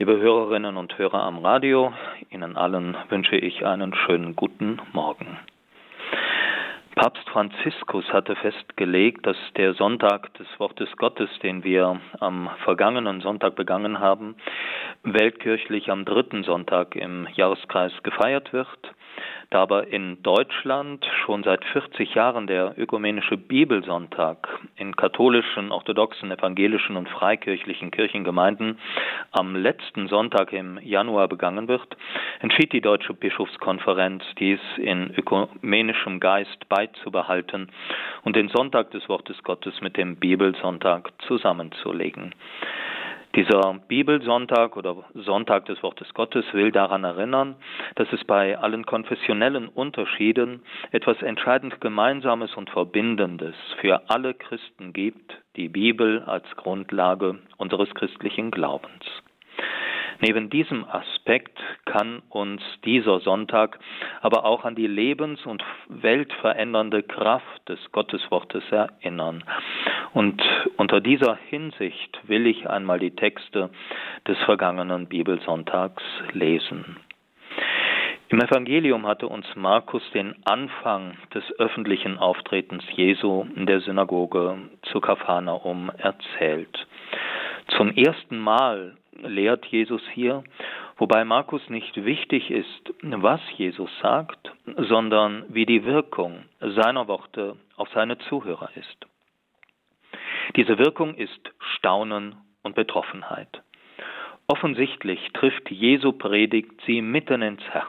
Liebe Hörerinnen und Hörer am Radio, Ihnen allen wünsche ich einen schönen guten Morgen. Papst Franziskus hatte festgelegt, dass der Sonntag des Wortes Gottes, den wir am vergangenen Sonntag begangen haben, weltkirchlich am dritten Sonntag im Jahreskreis gefeiert wird da aber in Deutschland schon seit 40 Jahren der ökumenische Bibelsonntag in katholischen, orthodoxen, evangelischen und freikirchlichen Kirchengemeinden am letzten Sonntag im Januar begangen wird, entschied die Deutsche Bischofskonferenz, dies in ökumenischem Geist beizubehalten und den Sonntag des Wortes Gottes mit dem Bibelsonntag zusammenzulegen. Dieser Bibelsonntag oder Sonntag des Wortes Gottes will daran erinnern, dass es bei allen konfessionellen Unterschieden etwas entscheidend Gemeinsames und Verbindendes für alle Christen gibt, die Bibel als Grundlage unseres christlichen Glaubens. Neben diesem Aspekt kann uns dieser Sonntag aber auch an die lebens- und weltverändernde Kraft des Gotteswortes erinnern. Und unter dieser Hinsicht will ich einmal die Texte des vergangenen Bibelsonntags lesen. Im Evangelium hatte uns Markus den Anfang des öffentlichen Auftretens Jesu in der Synagoge zu Kapharnaum erzählt. Zum ersten Mal lehrt Jesus hier, wobei Markus nicht wichtig ist, was Jesus sagt, sondern wie die Wirkung seiner Worte auf seine Zuhörer ist. Diese Wirkung ist Staunen und Betroffenheit. Offensichtlich trifft Jesu Predigt sie mitten ins Herz.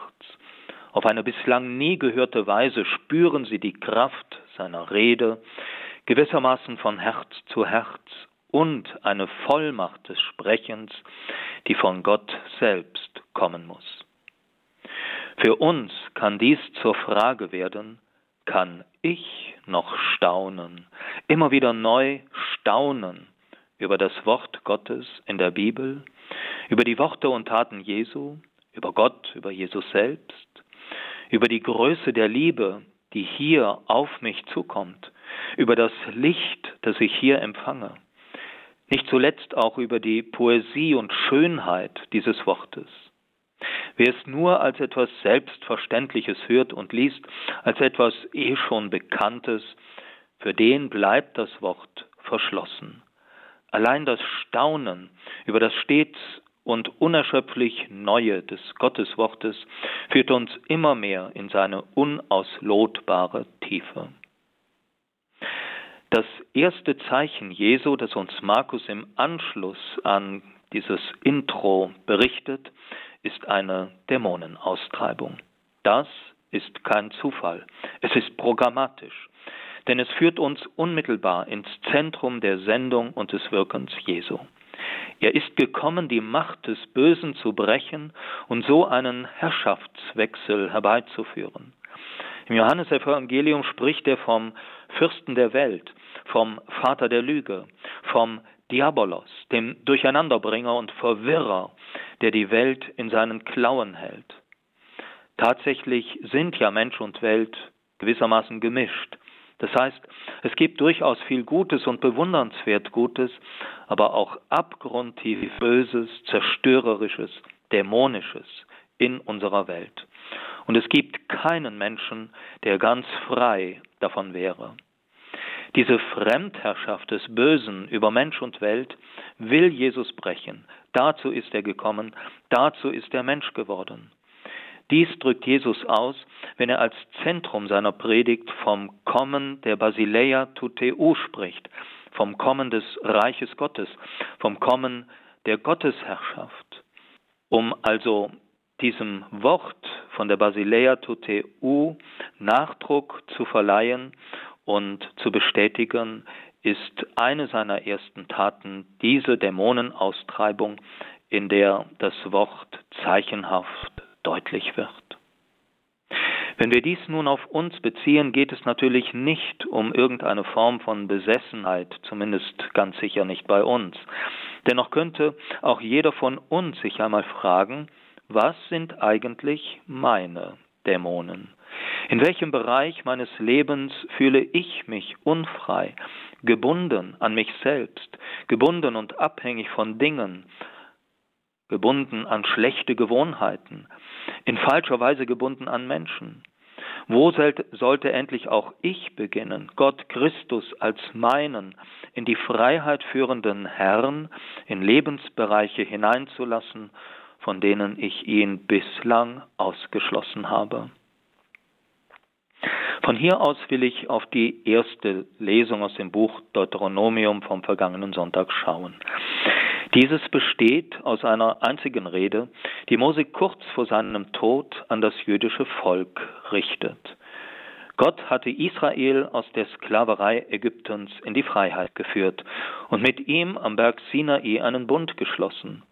Auf eine bislang nie gehörte Weise spüren sie die Kraft seiner Rede, gewissermaßen von Herz zu Herz und eine Vollmacht des Sprechens, die von Gott selbst kommen muss. Für uns kann dies zur Frage werden, kann ich noch staunen, immer wieder neu staunen über das Wort Gottes in der Bibel, über die Worte und Taten Jesu, über Gott, über Jesus selbst, über die Größe der Liebe, die hier auf mich zukommt, über das Licht, das ich hier empfange nicht zuletzt auch über die Poesie und Schönheit dieses Wortes. Wer es nur als etwas Selbstverständliches hört und liest, als etwas eh schon Bekanntes, für den bleibt das Wort verschlossen. Allein das Staunen über das stets und unerschöpflich Neue des Gotteswortes führt uns immer mehr in seine unauslotbare Tiefe. Das erste Zeichen Jesu, das uns Markus im Anschluss an dieses Intro berichtet, ist eine Dämonenaustreibung. Das ist kein Zufall, es ist programmatisch, denn es führt uns unmittelbar ins Zentrum der Sendung und des Wirkens Jesu. Er ist gekommen, die Macht des Bösen zu brechen und so einen Herrschaftswechsel herbeizuführen. Im Johannesevangelium spricht er vom Fürsten der Welt, vom Vater der Lüge, vom Diabolos, dem Durcheinanderbringer und Verwirrer, der die Welt in seinen Klauen hält. Tatsächlich sind ja Mensch und Welt gewissermaßen gemischt. Das heißt, es gibt durchaus viel Gutes und bewundernswert Gutes, aber auch abgrundtief Böses, Zerstörerisches, Dämonisches in unserer Welt. Und es gibt keinen Menschen, der ganz frei davon wäre. Diese Fremdherrschaft des Bösen über Mensch und Welt will Jesus brechen. Dazu ist er gekommen, dazu ist er Mensch geworden. Dies drückt Jesus aus, wenn er als Zentrum seiner Predigt vom Kommen der Basileia Tuteu spricht, vom Kommen des Reiches Gottes, vom Kommen der Gottesherrschaft. Um also diesem Wort von der Basileia Tuteu Nachdruck zu verleihen und zu bestätigen, ist eine seiner ersten Taten diese Dämonenaustreibung, in der das Wort zeichenhaft deutlich wird. Wenn wir dies nun auf uns beziehen, geht es natürlich nicht um irgendeine Form von Besessenheit, zumindest ganz sicher nicht bei uns. Dennoch könnte auch jeder von uns sich einmal fragen, was sind eigentlich meine Dämonen? In welchem Bereich meines Lebens fühle ich mich unfrei, gebunden an mich selbst, gebunden und abhängig von Dingen, gebunden an schlechte Gewohnheiten, in falscher Weise gebunden an Menschen. Wo sollte endlich auch ich beginnen, Gott Christus als meinen, in die Freiheit führenden Herrn in Lebensbereiche hineinzulassen, von denen ich ihn bislang ausgeschlossen habe? Von hier aus will ich auf die erste Lesung aus dem Buch Deuteronomium vom vergangenen Sonntag schauen. Dieses besteht aus einer einzigen Rede, die Mose kurz vor seinem Tod an das jüdische Volk richtet. Gott hatte Israel aus der Sklaverei Ägyptens in die Freiheit geführt und mit ihm am Berg Sinai einen Bund geschlossen.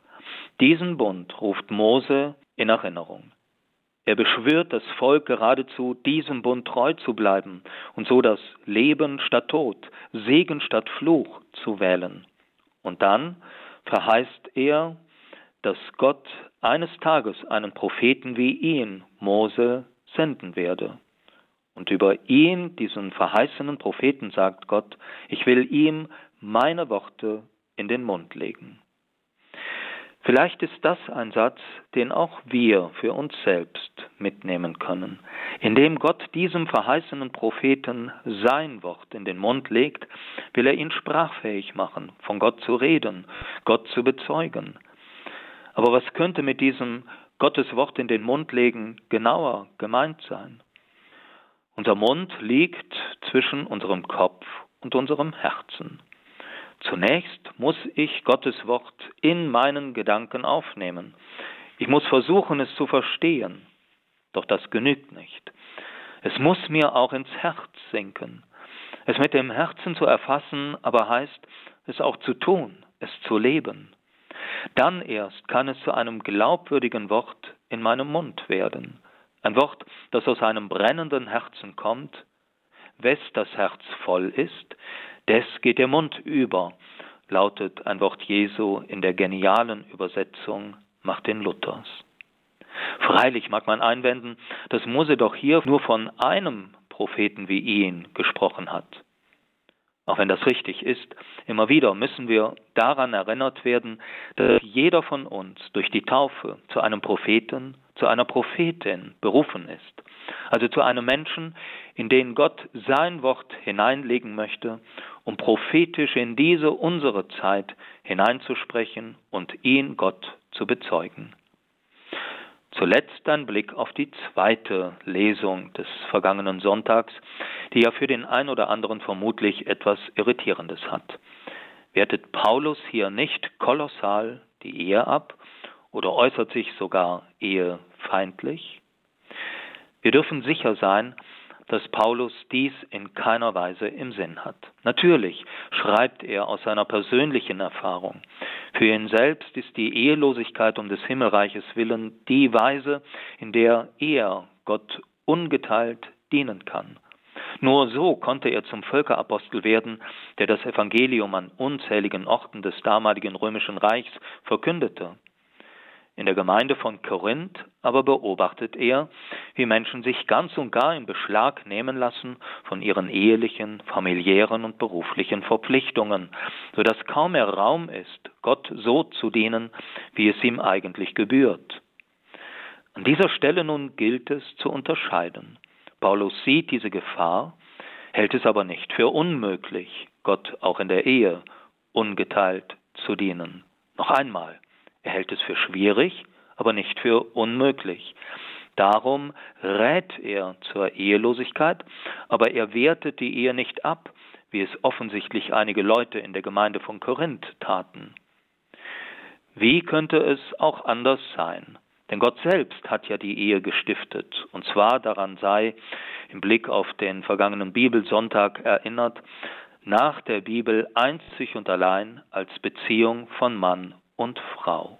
Diesen Bund ruft Mose in Erinnerung. Er beschwört das Volk geradezu, diesem Bund treu zu bleiben und so das Leben statt Tod, Segen statt Fluch zu wählen. Und dann verheißt er, dass Gott eines Tages einen Propheten wie ihn, Mose, senden werde. Und über ihn, diesen verheißenen Propheten, sagt Gott, ich will ihm meine Worte in den Mund legen. Vielleicht ist das ein Satz, den auch wir für uns selbst mitnehmen können, indem Gott diesem verheißenen Propheten sein Wort in den Mund legt, will er ihn sprachfähig machen, von Gott zu reden, Gott zu bezeugen. Aber was könnte mit diesem Gottes Wort in den Mund legen genauer gemeint sein? Unser Mund liegt zwischen unserem Kopf und unserem Herzen. Zunächst muss ich Gottes Wort in meinen Gedanken aufnehmen. Ich muss versuchen, es zu verstehen. Doch das genügt nicht. Es muss mir auch ins Herz sinken. Es mit dem Herzen zu erfassen, aber heißt, es auch zu tun, es zu leben. Dann erst kann es zu einem glaubwürdigen Wort in meinem Mund werden. Ein Wort, das aus einem brennenden Herzen kommt. Wes das Herz voll ist, des geht der Mund über, lautet ein Wort Jesu in der genialen Übersetzung Martin Luthers. Freilich mag man einwenden, dass Mose doch hier nur von einem Propheten wie ihn gesprochen hat. Auch wenn das richtig ist, immer wieder müssen wir daran erinnert werden, dass jeder von uns durch die Taufe zu einem Propheten, zu einer Prophetin berufen ist. Also zu einem Menschen, in den Gott sein Wort hineinlegen möchte, um prophetisch in diese unsere Zeit hineinzusprechen und ihn Gott zu bezeugen. Zuletzt ein Blick auf die zweite Lesung des vergangenen Sonntags, die ja für den einen oder anderen vermutlich etwas Irritierendes hat. Wertet Paulus hier nicht kolossal die Ehe ab oder äußert sich sogar ehefeindlich? Wir dürfen sicher sein, dass Paulus dies in keiner Weise im Sinn hat. Natürlich schreibt er aus seiner persönlichen Erfahrung. Für ihn selbst ist die Ehelosigkeit um des Himmelreiches willen die Weise, in der er Gott ungeteilt dienen kann. Nur so konnte er zum Völkerapostel werden, der das Evangelium an unzähligen Orten des damaligen römischen Reichs verkündete. In der Gemeinde von Korinth aber beobachtet er, wie Menschen sich ganz und gar in Beschlag nehmen lassen von ihren ehelichen, familiären und beruflichen Verpflichtungen, so dass kaum mehr Raum ist, Gott so zu dienen, wie es ihm eigentlich gebührt. An dieser Stelle nun gilt es zu unterscheiden. Paulus sieht diese Gefahr, hält es aber nicht für unmöglich, Gott auch in der Ehe ungeteilt zu dienen. Noch einmal, er hält es für schwierig, aber nicht für unmöglich. Darum rät er zur Ehelosigkeit, aber er wertet die Ehe nicht ab, wie es offensichtlich einige Leute in der Gemeinde von Korinth taten. Wie könnte es auch anders sein? Denn Gott selbst hat ja die Ehe gestiftet, und zwar daran sei im Blick auf den vergangenen Bibelsonntag erinnert, nach der Bibel einzig und allein als Beziehung von Mann und Frau.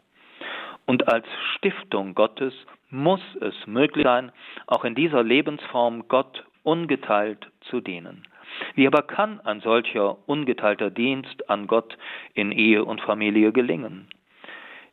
Und als Stiftung Gottes muss es möglich sein, auch in dieser Lebensform Gott ungeteilt zu dienen. Wie aber kann ein solcher ungeteilter Dienst an Gott in Ehe und Familie gelingen?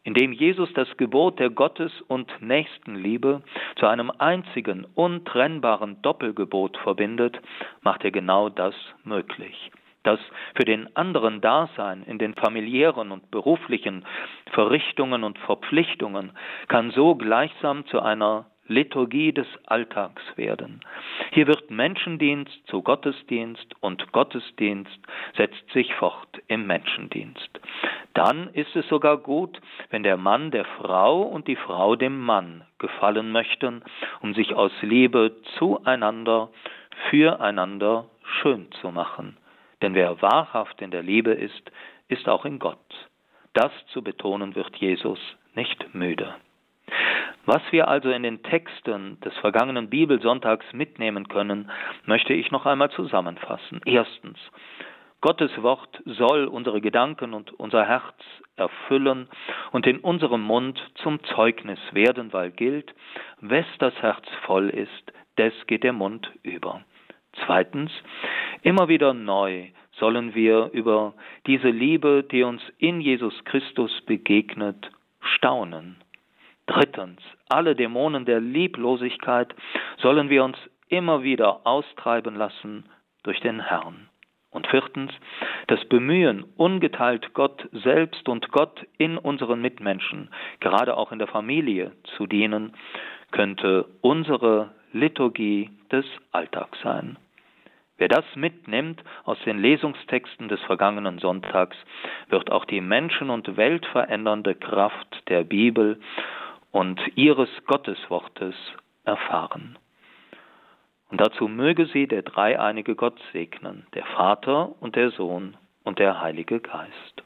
Indem Jesus das Gebot der Gottes- und Nächstenliebe zu einem einzigen, untrennbaren Doppelgebot verbindet, macht er genau das möglich. Das für den anderen Dasein in den familiären und beruflichen Verrichtungen und Verpflichtungen kann so gleichsam zu einer Liturgie des Alltags werden. Hier wird Menschendienst zu Gottesdienst und Gottesdienst setzt sich fort im Menschendienst. Dann ist es sogar gut, wenn der Mann der Frau und die Frau dem Mann gefallen möchten, um sich aus Liebe zueinander, füreinander schön zu machen. Denn wer wahrhaft in der Liebe ist, ist auch in Gott. Das zu betonen wird Jesus nicht müde. Was wir also in den Texten des vergangenen Bibelsonntags mitnehmen können, möchte ich noch einmal zusammenfassen. Erstens, Gottes Wort soll unsere Gedanken und unser Herz erfüllen und in unserem Mund zum Zeugnis werden, weil gilt, wes das Herz voll ist, des geht der Mund über. Zweitens, immer wieder neu sollen wir über diese Liebe, die uns in Jesus Christus begegnet, staunen. Drittens, alle Dämonen der Lieblosigkeit sollen wir uns immer wieder austreiben lassen durch den Herrn. Und viertens, das Bemühen, ungeteilt Gott selbst und Gott in unseren Mitmenschen, gerade auch in der Familie, zu dienen, könnte unsere Liturgie des Alltags sein. Wer das mitnimmt aus den Lesungstexten des vergangenen Sonntags, wird auch die Menschen- und weltverändernde Kraft der Bibel und ihres Gotteswortes erfahren. Und dazu möge sie der dreieinige Gott segnen, der Vater und der Sohn und der Heilige Geist.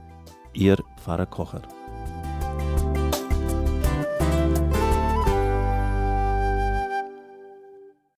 Ihr Pfarrer Kocher.